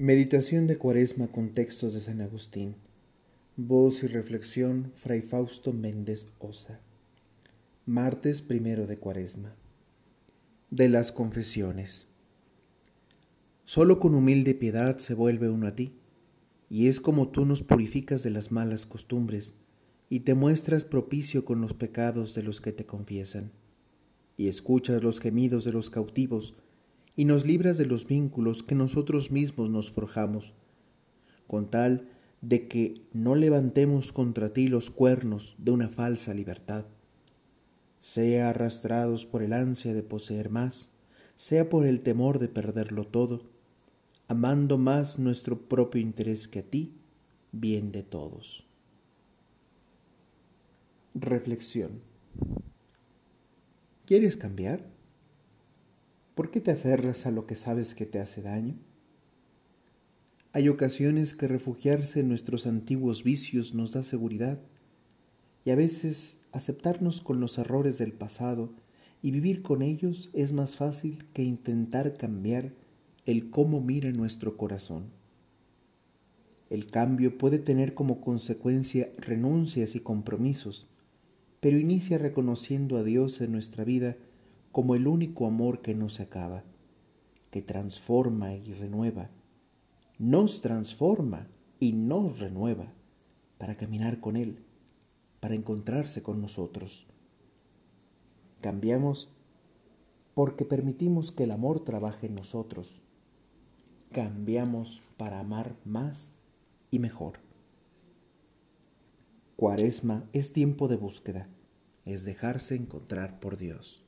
Meditación de Cuaresma con textos de San Agustín. Voz y reflexión, Fray Fausto Méndez Osa. Martes primero de Cuaresma. De las confesiones. Solo con humilde piedad se vuelve uno a ti, y es como tú nos purificas de las malas costumbres, y te muestras propicio con los pecados de los que te confiesan, y escuchas los gemidos de los cautivos, y nos libras de los vínculos que nosotros mismos nos forjamos, con tal de que no levantemos contra ti los cuernos de una falsa libertad, sea arrastrados por el ansia de poseer más, sea por el temor de perderlo todo, amando más nuestro propio interés que a ti, bien de todos. Reflexión. ¿Quieres cambiar? ¿Por qué te aferras a lo que sabes que te hace daño? Hay ocasiones que refugiarse en nuestros antiguos vicios nos da seguridad y a veces aceptarnos con los errores del pasado y vivir con ellos es más fácil que intentar cambiar el cómo mira nuestro corazón. El cambio puede tener como consecuencia renuncias y compromisos, pero inicia reconociendo a Dios en nuestra vida como el único amor que no se acaba, que transforma y renueva, nos transforma y nos renueva para caminar con Él, para encontrarse con nosotros. Cambiamos porque permitimos que el amor trabaje en nosotros. Cambiamos para amar más y mejor. Cuaresma es tiempo de búsqueda, es dejarse encontrar por Dios.